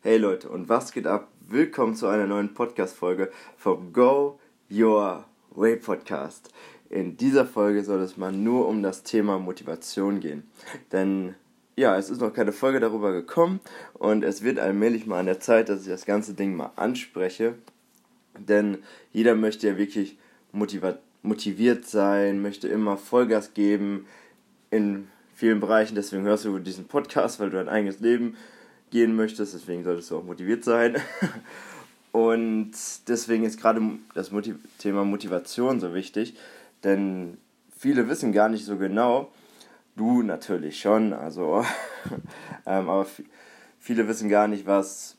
Hey Leute, und was geht ab? Willkommen zu einer neuen Podcast-Folge vom Go Your Way Podcast. In dieser Folge soll es mal nur um das Thema Motivation gehen. Denn ja, es ist noch keine Folge darüber gekommen und es wird allmählich mal an der Zeit, dass ich das ganze Ding mal anspreche. Denn jeder möchte ja wirklich motiviert sein, möchte immer Vollgas geben in vielen Bereichen. Deswegen hörst du diesen Podcast, weil du dein eigenes Leben gehen möchtest, deswegen solltest du auch motiviert sein. Und deswegen ist gerade das Motiv Thema Motivation so wichtig, denn viele wissen gar nicht so genau, du natürlich schon, also, ähm, aber viele wissen gar nicht, was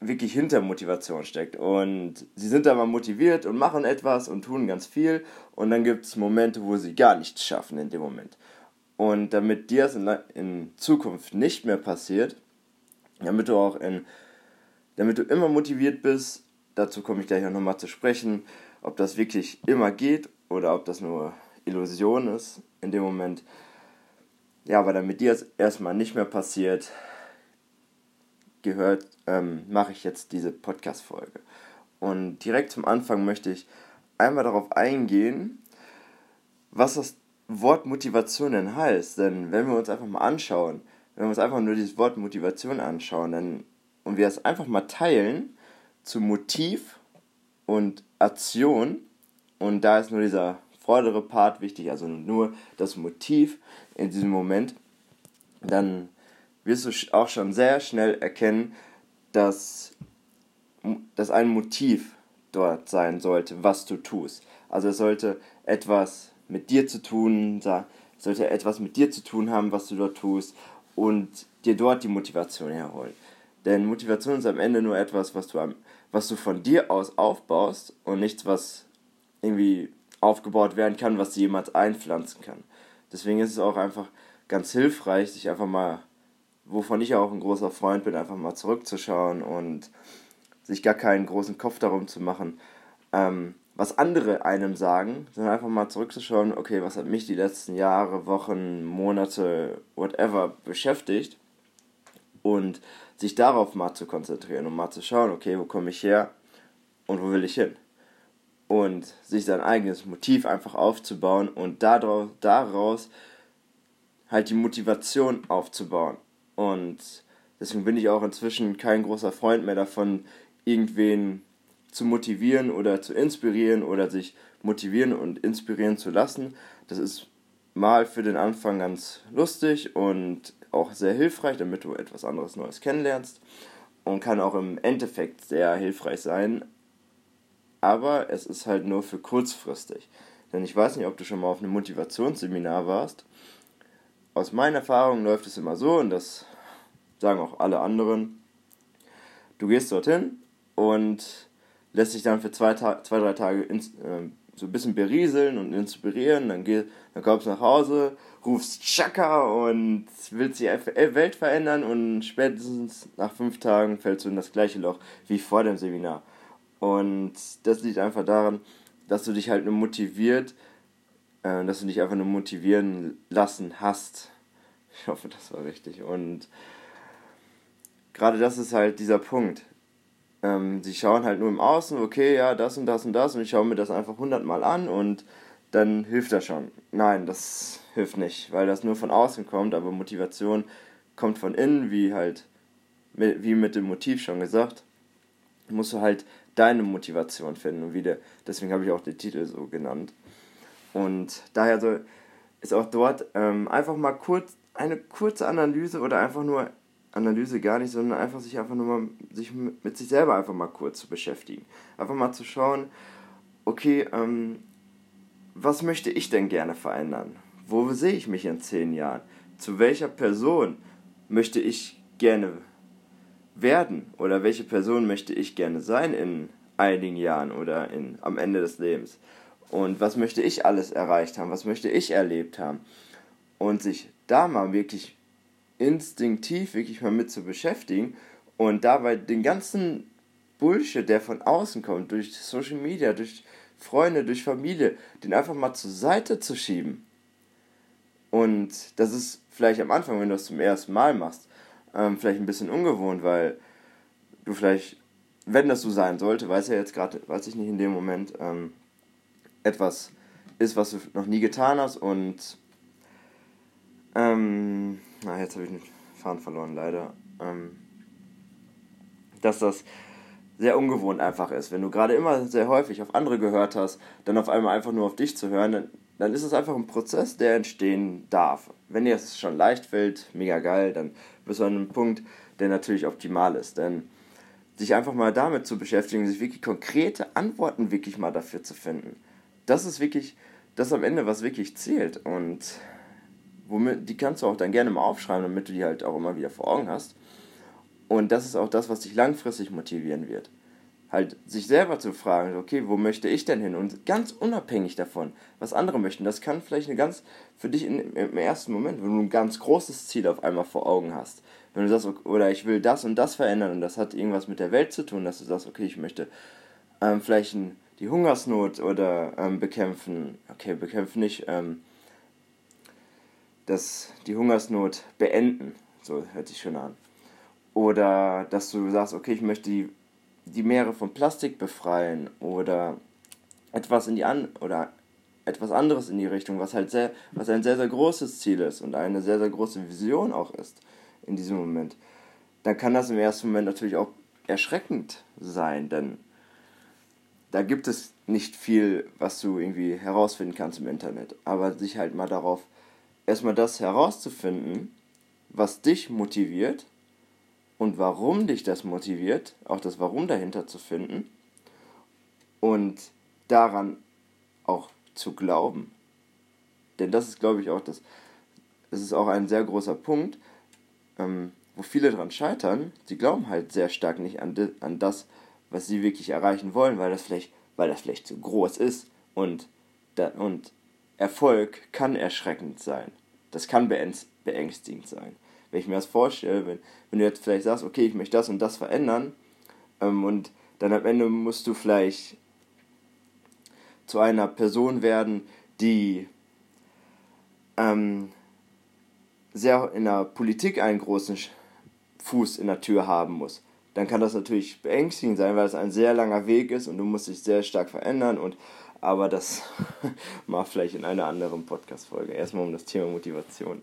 wirklich hinter Motivation steckt. Und sie sind da mal motiviert und machen etwas und tun ganz viel und dann gibt es Momente, wo sie gar nichts schaffen in dem Moment. Und damit dir das in, in Zukunft nicht mehr passiert, damit du auch in, damit du immer motiviert bist, dazu komme ich gleich auch nochmal zu sprechen, ob das wirklich immer geht oder ob das nur Illusion ist in dem Moment. Ja, aber damit dir es erstmal nicht mehr passiert, gehört, ähm, mache ich jetzt diese Podcast-Folge. Und direkt zum Anfang möchte ich einmal darauf eingehen, was das Wort Motivation denn heißt. Denn wenn wir uns einfach mal anschauen, wenn wir uns einfach nur dieses Wort Motivation anschauen dann, und wir es einfach mal teilen zu Motiv und Aktion, und da ist nur dieser vordere Part wichtig, also nur das Motiv in diesem Moment, dann wirst du auch schon sehr schnell erkennen, dass, dass ein Motiv dort sein sollte, was du tust. Also es sollte etwas mit dir zu tun, sollte etwas mit dir zu tun haben, was du dort tust und dir dort die Motivation herholen. Denn Motivation ist am Ende nur etwas, was du, am, was du von dir aus aufbaust und nichts, was irgendwie aufgebaut werden kann, was dir jemand einpflanzen kann. Deswegen ist es auch einfach ganz hilfreich, sich einfach mal, wovon ich auch ein großer Freund bin, einfach mal zurückzuschauen und sich gar keinen großen Kopf darum zu machen, ähm, was andere einem sagen, sondern einfach mal zurückzuschauen, okay, was hat mich die letzten Jahre, Wochen, Monate, whatever beschäftigt und sich darauf mal zu konzentrieren und mal zu schauen, okay, wo komme ich her und wo will ich hin? Und sich sein eigenes Motiv einfach aufzubauen und daraus, daraus halt die Motivation aufzubauen. Und deswegen bin ich auch inzwischen kein großer Freund mehr davon, irgendwen zu motivieren oder zu inspirieren oder sich motivieren und inspirieren zu lassen. Das ist mal für den Anfang ganz lustig und auch sehr hilfreich, damit du etwas anderes Neues kennenlernst und kann auch im Endeffekt sehr hilfreich sein. Aber es ist halt nur für kurzfristig. Denn ich weiß nicht, ob du schon mal auf einem Motivationsseminar warst. Aus meiner Erfahrung läuft es immer so, und das sagen auch alle anderen. Du gehst dorthin und lässt sich dann für zwei, zwei drei Tage ins, äh, so ein bisschen berieseln und inspirieren. Dann, geht, dann kommst du nach Hause, rufst Chaka und willst die Welt verändern und spätestens nach fünf Tagen fällst du in das gleiche Loch wie vor dem Seminar. Und das liegt einfach daran, dass du dich halt nur motiviert, äh, dass du dich einfach nur motivieren lassen hast. Ich hoffe, das war richtig. Und gerade das ist halt dieser Punkt. Ähm, sie schauen halt nur im Außen, okay, ja, das und das und das und ich schaue mir das einfach hundertmal an und dann hilft das schon. Nein, das hilft nicht, weil das nur von außen kommt, aber Motivation kommt von innen, wie halt, wie mit dem Motiv schon gesagt, musst du halt deine Motivation finden und wieder, deswegen habe ich auch den Titel so genannt. Und daher so ist auch dort ähm, einfach mal kurz eine kurze Analyse oder einfach nur Analyse gar nicht, sondern einfach sich einfach nur mal sich mit sich selber einfach mal kurz zu beschäftigen. Einfach mal zu schauen, okay, ähm, was möchte ich denn gerne verändern? Wo sehe ich mich in zehn Jahren? Zu welcher Person möchte ich gerne werden? Oder welche Person möchte ich gerne sein in einigen Jahren oder in, am Ende des Lebens? Und was möchte ich alles erreicht haben? Was möchte ich erlebt haben? Und sich da mal wirklich instinktiv wirklich mal mit zu beschäftigen und dabei den ganzen Bullshit, der von außen kommt, durch Social Media, durch Freunde, durch Familie, den einfach mal zur Seite zu schieben. Und das ist vielleicht am Anfang, wenn du das zum ersten Mal machst, ähm, vielleicht ein bisschen ungewohnt, weil du vielleicht, wenn das so sein sollte, weiß ja jetzt gerade, weiß ich nicht in dem Moment, ähm, etwas ist, was du noch nie getan hast und ähm, na, jetzt habe ich den Faden verloren, leider. Ähm, dass das sehr ungewohnt einfach ist. Wenn du gerade immer sehr häufig auf andere gehört hast, dann auf einmal einfach nur auf dich zu hören, dann, dann ist es einfach ein Prozess, der entstehen darf. Wenn dir es schon leicht fällt, mega geil, dann bist du an einem Punkt, der natürlich optimal ist. Denn sich einfach mal damit zu beschäftigen, sich wirklich konkrete Antworten wirklich mal dafür zu finden, das ist wirklich das am Ende, was wirklich zählt. Und womit, die kannst du auch dann gerne mal aufschreiben, damit du die halt auch immer wieder vor Augen hast. Und das ist auch das, was dich langfristig motivieren wird. Halt sich selber zu fragen, okay, wo möchte ich denn hin? Und ganz unabhängig davon, was andere möchten. Das kann vielleicht eine ganz, für dich in, im ersten Moment, wenn du ein ganz großes Ziel auf einmal vor Augen hast. Wenn du sagst, oder ich will das und das verändern und das hat irgendwas mit der Welt zu tun, dass du sagst, okay, ich möchte ähm, vielleicht ein, die Hungersnot oder ähm, bekämpfen. Okay, bekämpfen nicht. Ähm, das, die Hungersnot beenden. So hört sich schon an. Oder dass du sagst, okay, ich möchte die, die Meere von Plastik befreien oder etwas in die an oder etwas anderes in die Richtung, was halt sehr, was ein sehr, sehr großes Ziel ist und eine sehr, sehr große Vision auch ist in diesem Moment, dann kann das im ersten Moment natürlich auch erschreckend sein, denn da gibt es nicht viel, was du irgendwie herausfinden kannst im Internet. Aber sich halt mal darauf, erstmal das herauszufinden, was dich motiviert und warum dich das motiviert, auch das Warum dahinter zu finden und daran auch zu glauben. Denn das ist, glaube ich, auch das, das ist auch ein sehr großer Punkt, ähm, wo viele daran scheitern. Sie glauben halt sehr stark nicht an, an das, was sie wirklich erreichen wollen, weil das vielleicht, weil das vielleicht zu groß ist und, da, und Erfolg kann erschreckend sein. Das kann beängstigend sein wenn ich mir das vorstelle, wenn, wenn du jetzt vielleicht sagst, okay, ich möchte das und das verändern, ähm, und dann am Ende musst du vielleicht zu einer Person werden, die ähm, sehr in der Politik einen großen Fuß in der Tür haben muss. Dann kann das natürlich beängstigend sein, weil es ein sehr langer Weg ist und du musst dich sehr stark verändern und aber das macht vielleicht in einer anderen Podcast-Folge. Erstmal um das Thema Motivation.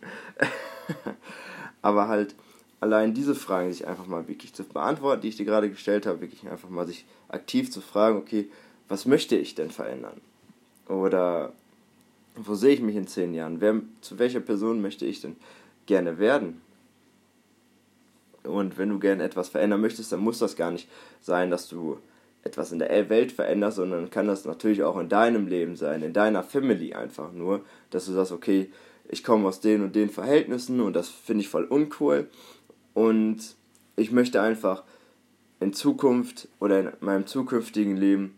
Aber halt allein diese Fragen sich einfach mal wirklich zu beantworten, die ich dir gerade gestellt habe, wirklich einfach mal sich aktiv zu fragen, okay, was möchte ich denn verändern? Oder wo sehe ich mich in zehn Jahren? Wer, zu welcher Person möchte ich denn gerne werden? Und wenn du gerne etwas verändern möchtest, dann muss das gar nicht sein, dass du etwas in der Welt veränderst, sondern kann das natürlich auch in deinem Leben sein, in deiner Family einfach nur, dass du sagst, okay, ich komme aus den und den Verhältnissen und das finde ich voll uncool. Und ich möchte einfach in Zukunft oder in meinem zukünftigen Leben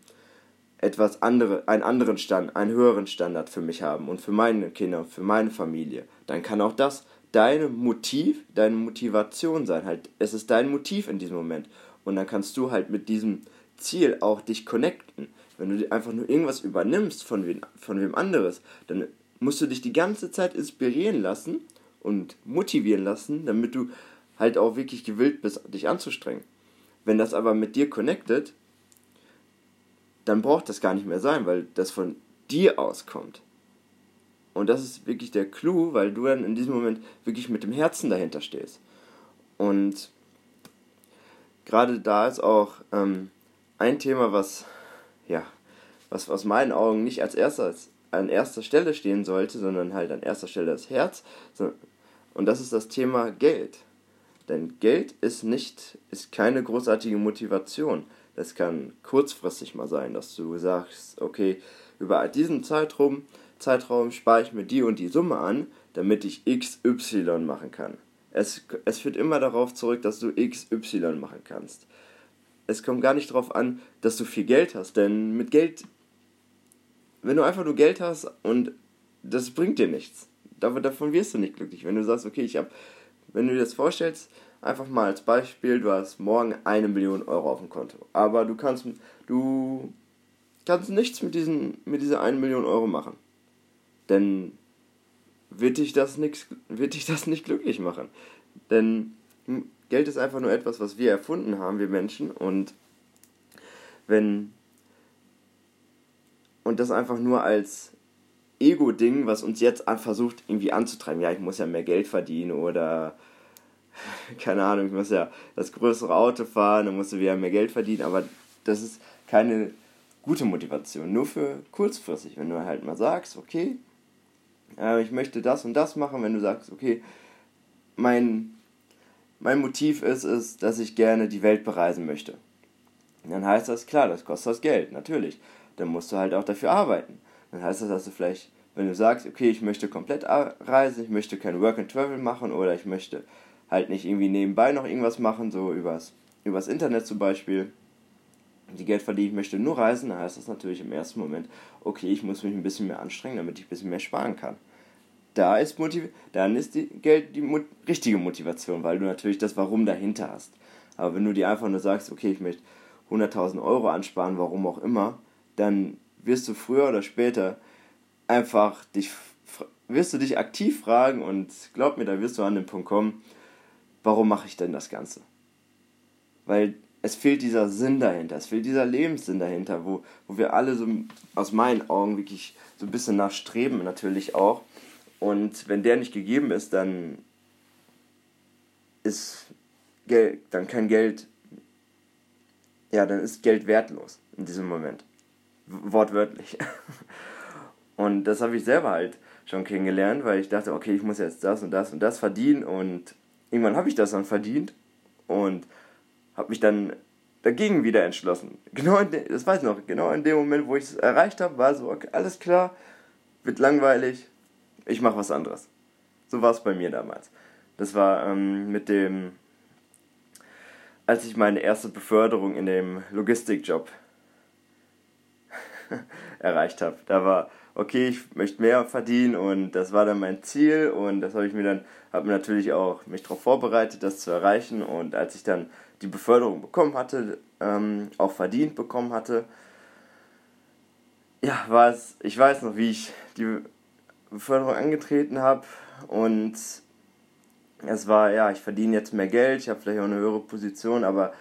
etwas andere, einen anderen Stand, einen höheren Standard für mich haben und für meine Kinder, für meine Familie, dann kann auch das deine Motiv, deine Motivation sein. Halt, es ist dein Motiv in diesem Moment. Und dann kannst du halt mit diesem Ziel auch dich connecten. Wenn du einfach nur irgendwas übernimmst von wem, von wem anderes, dann musst du dich die ganze Zeit inspirieren lassen und motivieren lassen, damit du halt auch wirklich gewillt bist, dich anzustrengen. Wenn das aber mit dir connected, dann braucht das gar nicht mehr sein, weil das von dir auskommt. Und das ist wirklich der Clou, weil du dann in diesem Moment wirklich mit dem Herzen dahinter stehst. Und gerade da ist auch ähm, ein Thema, was, ja, was aus meinen Augen nicht als erstes an erster Stelle stehen sollte, sondern halt an erster Stelle das Herz. Und das ist das Thema Geld. Denn Geld ist nicht, ist keine großartige Motivation. Das kann kurzfristig mal sein, dass du sagst, okay, über diesen Zeitraum, Zeitraum spare ich mir die und die Summe an, damit ich XY machen kann. Es, es führt immer darauf zurück, dass du XY machen kannst. Es kommt gar nicht darauf an, dass du viel Geld hast, denn mit Geld wenn du einfach nur Geld hast und das bringt dir nichts. Davon wirst du nicht glücklich. Wenn du sagst, okay, ich habe, wenn du dir das vorstellst, einfach mal als Beispiel, du hast morgen eine Million Euro auf dem Konto, aber du kannst, du kannst nichts mit, diesen, mit dieser eine Million Euro machen. Denn wird dich das, nix, wird dich das nicht glücklich machen. Denn Geld ist einfach nur etwas, was wir erfunden haben, wir Menschen. Und wenn. Und das einfach nur als Ego-Ding, was uns jetzt versucht irgendwie anzutreiben. Ja, ich muss ja mehr Geld verdienen oder keine Ahnung, ich muss ja das größere Auto fahren, dann musst du wieder mehr Geld verdienen, aber das ist keine gute Motivation, nur für kurzfristig, wenn du halt mal sagst, okay, äh, ich möchte das und das machen, wenn du sagst, okay, mein, mein Motiv ist es, dass ich gerne die Welt bereisen möchte. Dann heißt das, klar, das kostet das Geld, natürlich. Dann musst du halt auch dafür arbeiten. Dann heißt das, dass du vielleicht, wenn du sagst, okay, ich möchte komplett reisen, ich möchte kein Work and Travel machen oder ich möchte halt nicht irgendwie nebenbei noch irgendwas machen, so übers, übers Internet zum Beispiel, die Geld verdienen, ich möchte nur reisen, dann heißt das natürlich im ersten Moment, okay, ich muss mich ein bisschen mehr anstrengen, damit ich ein bisschen mehr sparen kann. Da ist Motiv dann ist die Geld die mo richtige Motivation, weil du natürlich das Warum dahinter hast. Aber wenn du dir einfach nur sagst, okay, ich möchte 100.000 Euro ansparen, warum auch immer, dann wirst du früher oder später einfach dich, wirst du dich aktiv fragen und glaub mir, da wirst du an den Punkt kommen, warum mache ich denn das Ganze? Weil es fehlt dieser Sinn dahinter, es fehlt dieser Lebenssinn dahinter, wo, wo wir alle so aus meinen Augen wirklich so ein bisschen nachstreben, natürlich auch. Und wenn der nicht gegeben ist, dann ist Geld, dann kein Geld, ja, dann ist Geld wertlos in diesem Moment. Wortwörtlich. Und das habe ich selber halt schon kennengelernt, weil ich dachte, okay, ich muss jetzt das und das und das verdienen und irgendwann habe ich das dann verdient und habe mich dann dagegen wieder entschlossen. Genau, das weiß ich noch, genau in dem Moment, wo ich es erreicht habe, war so, okay, alles klar, wird langweilig, ich mache was anderes. So war es bei mir damals. Das war ähm, mit dem, als ich meine erste Beförderung in dem Logistikjob erreicht habe. Da war, okay, ich möchte mehr verdienen und das war dann mein Ziel und das habe ich mir dann, habe mir natürlich auch mich darauf vorbereitet, das zu erreichen und als ich dann die Beförderung bekommen hatte, ähm, auch verdient bekommen hatte, ja, war es, ich weiß noch, wie ich die Beförderung angetreten habe und es war, ja, ich verdiene jetzt mehr Geld, ich habe vielleicht auch eine höhere Position, aber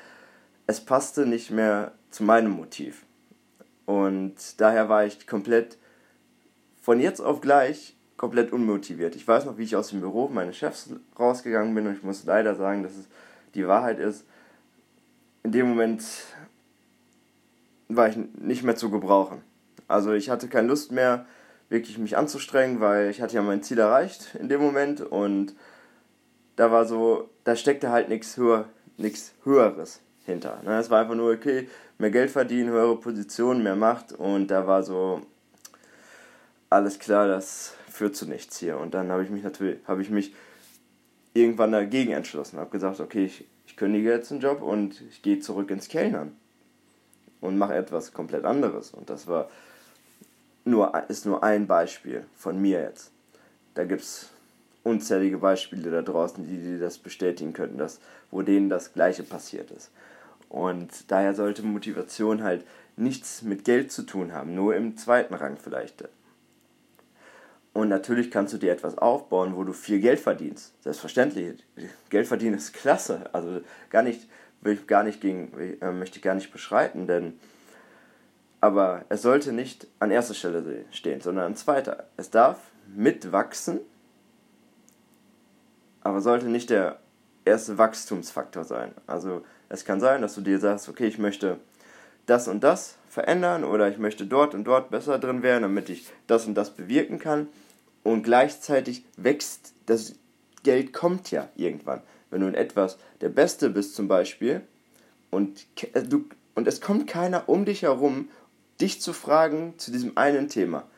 es passte nicht mehr zu meinem Motiv. Und daher war ich komplett von jetzt auf gleich komplett unmotiviert. Ich weiß noch, wie ich aus dem Büro meines Chefs rausgegangen bin und ich muss leider sagen, dass es die Wahrheit ist. In dem Moment war ich nicht mehr zu gebrauchen. Also ich hatte keine Lust mehr, wirklich mich anzustrengen, weil ich hatte ja mein Ziel erreicht in dem Moment und da war so, da steckte halt nichts höher, nichts Höheres hinter. Ne? Es war einfach nur, okay, mehr Geld verdienen, höhere Position, mehr Macht und da war so, alles klar, das führt zu nichts hier. Und dann habe ich mich natürlich, habe ich mich irgendwann dagegen entschlossen, habe gesagt, okay, ich, ich kündige jetzt den Job und ich gehe zurück ins Kellnern und mache etwas komplett anderes. Und das war nur, ist nur ein Beispiel von mir jetzt. Da gibt es unzählige Beispiele da draußen, die, die das bestätigen könnten, dass, wo denen das Gleiche passiert ist. Und daher sollte Motivation halt nichts mit Geld zu tun haben, nur im zweiten Rang vielleicht. Und natürlich kannst du dir etwas aufbauen, wo du viel Geld verdienst. Selbstverständlich. Geld verdienen ist klasse. Also gar nicht, will ich gar nicht gegen, äh, möchte ich gar nicht beschreiten, denn aber es sollte nicht an erster Stelle stehen, sondern an zweiter. Es darf mitwachsen, aber sollte nicht der erste Wachstumsfaktor sein. Also es kann sein, dass du dir sagst, okay, ich möchte das und das verändern oder ich möchte dort und dort besser drin werden, damit ich das und das bewirken kann. Und gleichzeitig wächst das Geld kommt ja irgendwann. Wenn du in etwas der Beste bist zum Beispiel und, du, und es kommt keiner um dich herum dich zu fragen zu diesem einen Thema,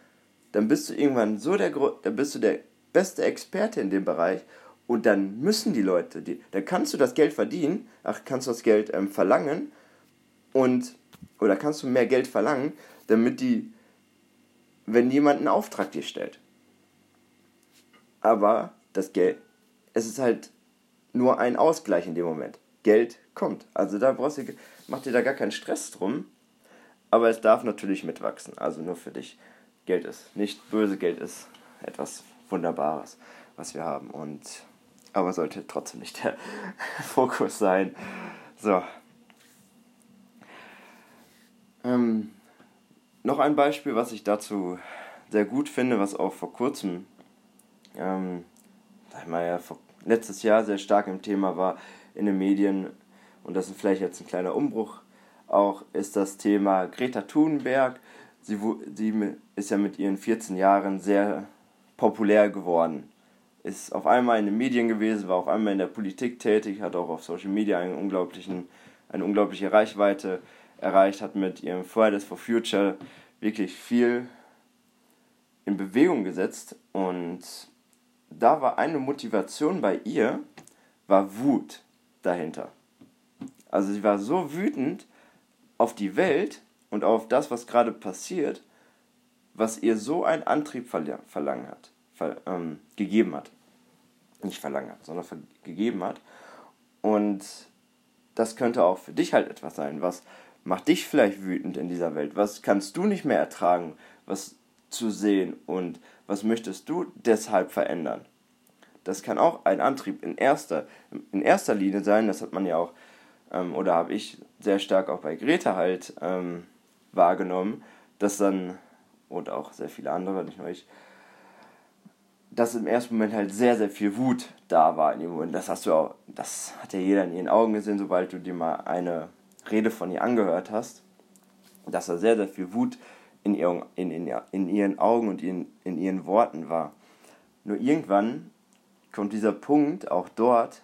dann bist du irgendwann so der, dann bist du der beste Experte in dem Bereich und dann müssen die Leute, die, dann kannst du das Geld verdienen, ach, kannst du das Geld ähm, verlangen und, oder kannst du mehr Geld verlangen, damit die, wenn jemand einen Auftrag dir stellt. Aber das Geld, es ist halt nur ein Ausgleich in dem Moment. Geld kommt. Also da brauchst du, mach dir da gar keinen Stress drum, aber es darf natürlich mitwachsen. Also nur für dich. Geld ist nicht böse, Geld ist etwas Wunderbares, was wir haben. Und aber sollte trotzdem nicht der Fokus sein. So. Ähm, noch ein Beispiel, was ich dazu sehr gut finde, was auch vor kurzem, ähm, sag ich mal ja, vor, letztes Jahr sehr stark im Thema war in den Medien, und das ist vielleicht jetzt ein kleiner Umbruch, auch ist das Thema Greta Thunberg. Sie, sie ist ja mit ihren 14 Jahren sehr populär geworden. Ist auf einmal in den Medien gewesen, war auf einmal in der Politik tätig, hat auch auf Social Media einen unglaublichen, eine unglaubliche Reichweite erreicht, hat mit ihrem Fridays for Future wirklich viel in Bewegung gesetzt und da war eine Motivation bei ihr, war Wut dahinter. Also sie war so wütend auf die Welt und auf das, was gerade passiert, was ihr so einen Antrieb verlangen hat, ver, ähm, gegeben hat. Nicht verlangen hat, sondern gegeben hat. Und das könnte auch für dich halt etwas sein. Was macht dich vielleicht wütend in dieser Welt? Was kannst du nicht mehr ertragen, was zu sehen? Und was möchtest du deshalb verändern? Das kann auch ein Antrieb in erster, in erster Linie sein. Das hat man ja auch, ähm, oder habe ich sehr stark auch bei Greta halt ähm, wahrgenommen, dass dann, und auch sehr viele andere, nicht nur ich, dass im ersten Moment halt sehr, sehr viel Wut da war in dem Moment. Das hast du auch, das hat ja jeder in ihren Augen gesehen, sobald du dir mal eine Rede von ihr angehört hast, dass da sehr, sehr viel Wut in ihren, in, in, in ihren Augen und in, in ihren Worten war. Nur irgendwann kommt dieser Punkt auch dort,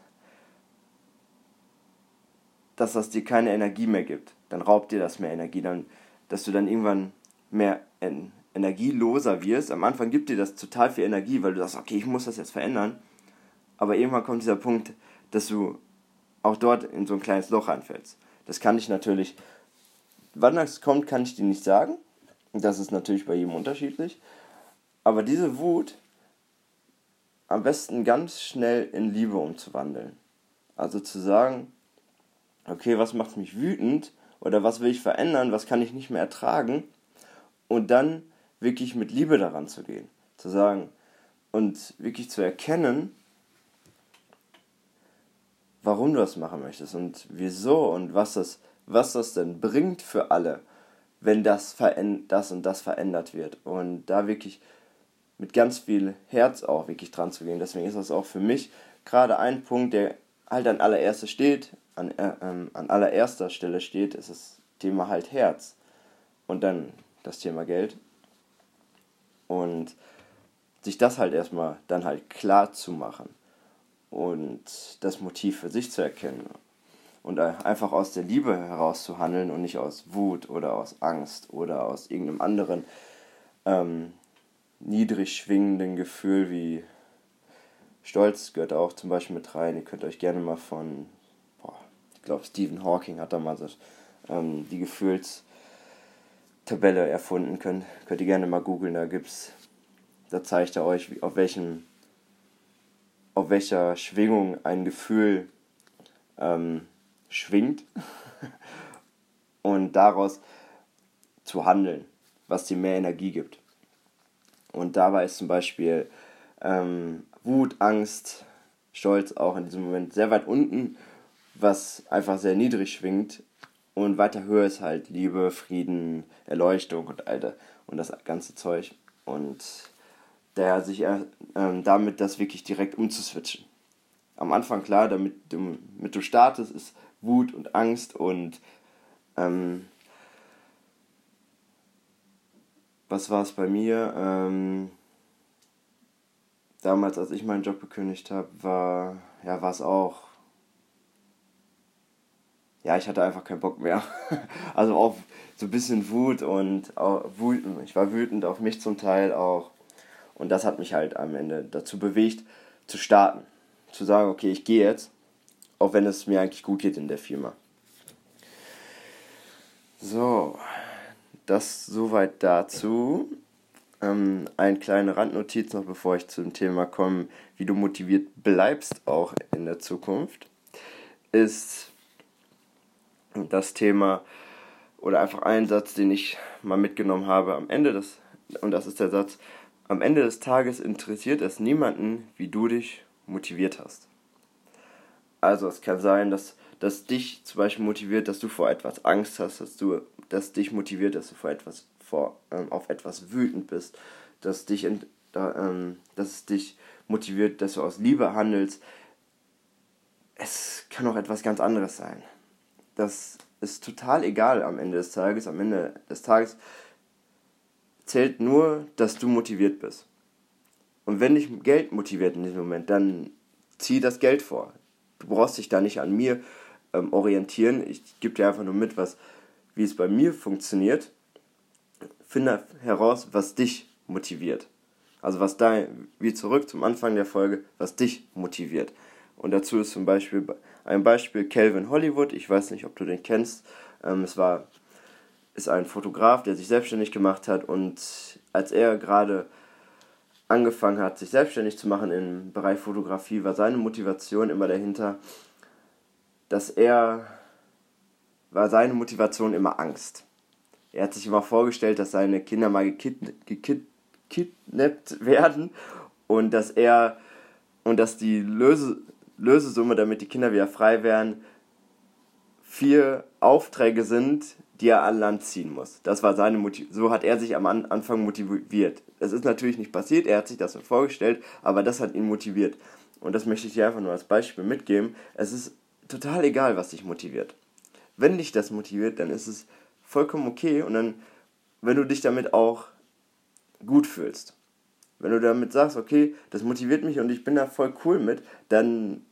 dass das dir keine Energie mehr gibt. Dann raubt dir das mehr Energie, dann, dass du dann irgendwann mehr en energieloser wirst. Am Anfang gibt dir das total viel Energie, weil du sagst, okay, ich muss das jetzt verändern. Aber irgendwann kommt dieser Punkt, dass du auch dort in so ein kleines Loch anfällst. Das kann ich natürlich, wann das kommt, kann ich dir nicht sagen. Das ist natürlich bei jedem unterschiedlich. Aber diese Wut am besten ganz schnell in Liebe umzuwandeln. Also zu sagen, okay, was macht mich wütend oder was will ich verändern, was kann ich nicht mehr ertragen und dann wirklich mit Liebe daran zu gehen. Zu sagen und wirklich zu erkennen, warum du das machen möchtest und wieso und was das, was das denn bringt für alle, wenn das, das und das verändert wird. Und da wirklich mit ganz viel Herz auch wirklich dran zu gehen. Deswegen ist das auch für mich gerade ein Punkt, der halt an allererster steht, an, äh, ähm, an allererster Stelle steht, ist das Thema halt Herz. Und dann das Thema Geld. Und sich das halt erstmal dann halt klar zu machen und das Motiv für sich zu erkennen und einfach aus der Liebe heraus zu handeln und nicht aus Wut oder aus Angst oder aus irgendeinem anderen ähm, niedrig schwingenden Gefühl wie Stolz gehört auch zum Beispiel mit rein. Ihr könnt euch gerne mal von, boah, ich glaube Stephen Hawking hat da mal so, ähm, die Gefühlstabelle erfunden. Könnt, könnt ihr gerne mal googeln, da gibt's, da zeigt er euch, auf welchem auf welcher Schwingung ein Gefühl ähm, schwingt und daraus zu handeln, was dir mehr Energie gibt. Und dabei ist zum Beispiel ähm, Wut, Angst, Stolz auch in diesem Moment sehr weit unten, was einfach sehr niedrig schwingt. Und weiter höher ist halt Liebe, Frieden, Erleuchtung und all und das ganze Zeug. Und daher sich äh, damit das wirklich direkt umzuswitchen. Am Anfang klar, damit du, damit du startest, ist Wut und Angst und ähm, was war es bei mir? Ähm, damals, als ich meinen Job gekündigt habe, war, ja, war es auch, ja, ich hatte einfach keinen Bock mehr. also auch so ein bisschen Wut und auch wütend. Ich war wütend auf mich zum Teil auch. Und das hat mich halt am Ende dazu bewegt, zu starten. Zu sagen, okay, ich gehe jetzt, auch wenn es mir eigentlich gut geht in der Firma. So, das soweit dazu. Ähm, eine kleine Randnotiz noch, bevor ich zum Thema komme, wie du motiviert bleibst auch in der Zukunft, ist das Thema oder einfach ein Satz, den ich mal mitgenommen habe am Ende des, und das ist der Satz, am Ende des Tages interessiert es niemanden, wie du dich motiviert hast. Also es kann sein, dass, dass dich zum Beispiel motiviert, dass du vor etwas Angst hast, dass du, dass dich motiviert, dass du vor etwas vor, ähm, auf etwas wütend bist, dass dich da, ähm, dass es dich motiviert, dass du aus Liebe handelst. Es kann auch etwas ganz anderes sein. Das ist total egal am Ende des Tages. Am Ende des Tages zählt nur, dass du motiviert bist. Und wenn dich Geld motiviert in diesem Moment, dann zieh das Geld vor. Du brauchst dich da nicht an mir ähm, orientieren. Ich gebe dir einfach nur mit, was, wie es bei mir funktioniert. Finde heraus, was dich motiviert. Also was da, wie zurück zum Anfang der Folge, was dich motiviert. Und dazu ist zum Beispiel ein Beispiel Calvin Hollywood. Ich weiß nicht, ob du den kennst. Ähm, es war ist ein Fotograf, der sich selbstständig gemacht hat und als er gerade angefangen hat, sich selbstständig zu machen im Bereich Fotografie, war seine Motivation immer dahinter, dass er war seine Motivation immer Angst. Er hat sich immer vorgestellt, dass seine Kinder mal gekidnappt werden und dass er und dass die Löse, Lösesumme, damit die Kinder wieder frei werden, vier Aufträge sind, die er an Land ziehen muss. Das war seine Motiv so hat er sich am Anfang motiviert. Es ist natürlich nicht passiert, er hat sich das so vorgestellt, aber das hat ihn motiviert. Und das möchte ich dir einfach nur als Beispiel mitgeben. Es ist total egal, was dich motiviert. Wenn dich das motiviert, dann ist es vollkommen okay und dann, wenn du dich damit auch gut fühlst. Wenn du damit sagst, okay, das motiviert mich und ich bin da voll cool mit, dann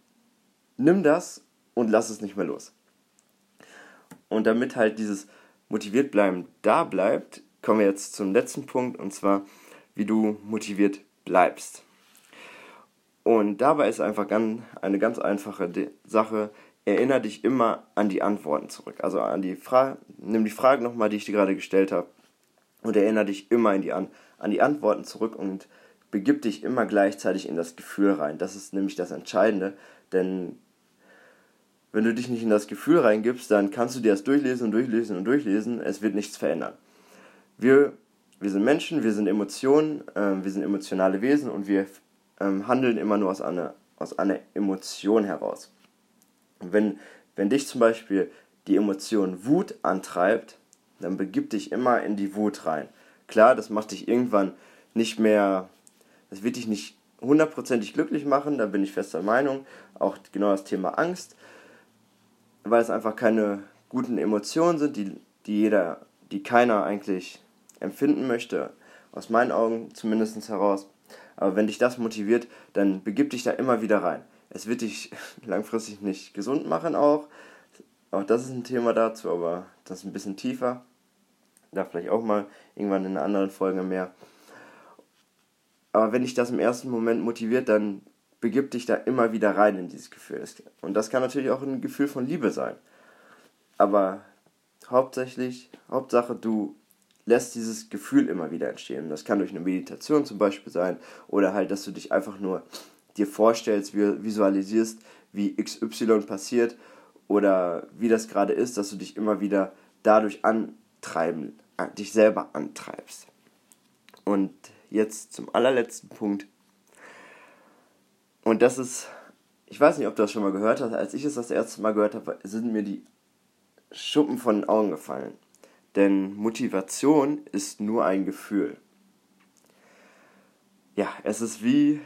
nimm das und lass es nicht mehr los. Und damit halt dieses motiviert bleiben da bleibt, kommen wir jetzt zum letzten Punkt und zwar, wie du motiviert bleibst. Und dabei ist einfach eine ganz einfache Sache, erinnere dich immer an die Antworten zurück. Also an die Frage, nimm die Frage nochmal, die ich dir gerade gestellt habe, und erinnere dich immer die an, an die Antworten zurück und begib dich immer gleichzeitig in das Gefühl rein. Das ist nämlich das Entscheidende, denn wenn du dich nicht in das Gefühl reingibst, dann kannst du dir das durchlesen und durchlesen und durchlesen, es wird nichts verändern. Wir, wir sind Menschen, wir sind Emotionen, äh, wir sind emotionale Wesen und wir ähm, handeln immer nur aus einer, aus einer Emotion heraus. Wenn, wenn dich zum Beispiel die Emotion Wut antreibt, dann begib dich immer in die Wut rein. Klar, das macht dich irgendwann nicht mehr, das wird dich nicht hundertprozentig glücklich machen, da bin ich fester Meinung. Auch genau das Thema Angst weil es einfach keine guten Emotionen sind, die, die jeder, die keiner eigentlich empfinden möchte, aus meinen Augen zumindest heraus. Aber wenn dich das motiviert, dann begib dich da immer wieder rein. Es wird dich langfristig nicht gesund machen auch. Auch das ist ein Thema dazu, aber das ist ein bisschen tiefer. Da vielleicht auch mal irgendwann in einer anderen Folge mehr. Aber wenn dich das im ersten Moment motiviert, dann begib dich da immer wieder rein in dieses Gefühl. Und das kann natürlich auch ein Gefühl von Liebe sein. Aber hauptsächlich, Hauptsache, du lässt dieses Gefühl immer wieder entstehen. Das kann durch eine Meditation zum Beispiel sein oder halt, dass du dich einfach nur dir vorstellst, visualisierst, wie XY passiert oder wie das gerade ist, dass du dich immer wieder dadurch antreiben, dich selber antreibst. Und jetzt zum allerletzten Punkt, und das ist, ich weiß nicht, ob du das schon mal gehört hast, als ich es das erste Mal gehört habe, sind mir die Schuppen von den Augen gefallen. Denn Motivation ist nur ein Gefühl. Ja, es ist wie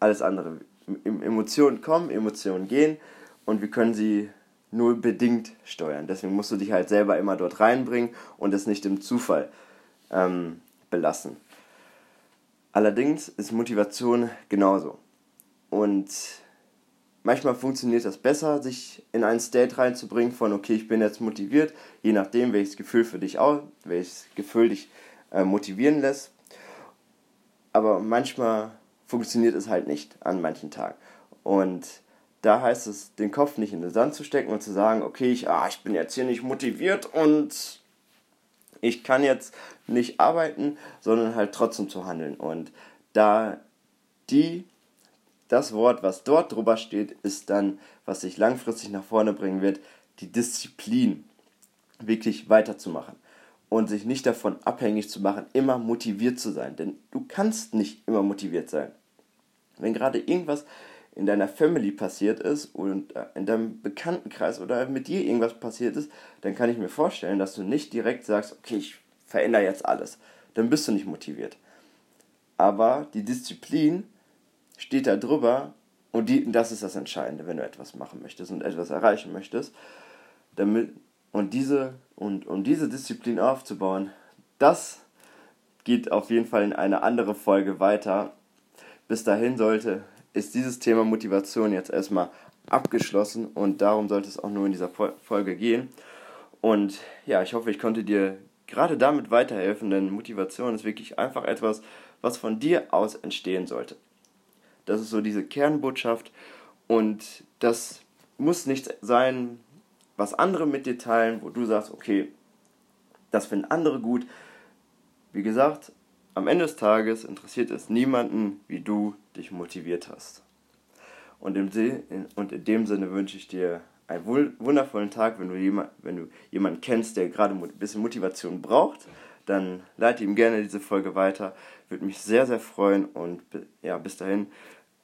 alles andere. Emotionen kommen, Emotionen gehen und wir können sie nur bedingt steuern. Deswegen musst du dich halt selber immer dort reinbringen und es nicht im Zufall ähm, belassen. Allerdings ist Motivation genauso. Und manchmal funktioniert das besser, sich in einen State reinzubringen von, okay, ich bin jetzt motiviert, je nachdem, welches Gefühl für dich auch, welches Gefühl dich äh, motivieren lässt. Aber manchmal funktioniert es halt nicht an manchen Tagen. Und da heißt es, den Kopf nicht in den Sand zu stecken und zu sagen, okay, ich, ah, ich bin jetzt hier nicht motiviert und ich kann jetzt nicht arbeiten, sondern halt trotzdem zu handeln. Und da die das Wort, was dort drüber steht, ist dann, was sich langfristig nach vorne bringen wird, die Disziplin, wirklich weiterzumachen und sich nicht davon abhängig zu machen, immer motiviert zu sein. Denn du kannst nicht immer motiviert sein. Wenn gerade irgendwas in deiner Family passiert ist und äh, in deinem Bekanntenkreis oder mit dir irgendwas passiert ist, dann kann ich mir vorstellen, dass du nicht direkt sagst, okay, ich verändere jetzt alles. Dann bist du nicht motiviert. Aber die Disziplin steht da drüber und die, das ist das Entscheidende, wenn du etwas machen möchtest und etwas erreichen möchtest. Damit, und diese, und um diese Disziplin aufzubauen, das geht auf jeden Fall in eine andere Folge weiter. Bis dahin sollte, ist dieses Thema Motivation jetzt erstmal abgeschlossen und darum sollte es auch nur in dieser Folge gehen. Und ja, ich hoffe, ich konnte dir gerade damit weiterhelfen, denn Motivation ist wirklich einfach etwas, was von dir aus entstehen sollte. Das ist so diese Kernbotschaft und das muss nicht sein, was andere mit dir teilen, wo du sagst, okay, das finden andere gut. Wie gesagt, am Ende des Tages interessiert es niemanden, wie du dich motiviert hast. Und, im und in dem Sinne wünsche ich dir einen wundervollen Tag. Wenn du, jemand, wenn du jemanden kennst, der gerade ein bisschen Motivation braucht, dann leite ihm gerne diese Folge weiter. Würde mich sehr, sehr freuen. Und ja, bis dahin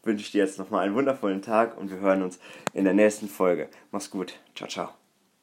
wünsche ich dir jetzt nochmal einen wundervollen Tag und wir hören uns in der nächsten Folge. Mach's gut. Ciao, ciao.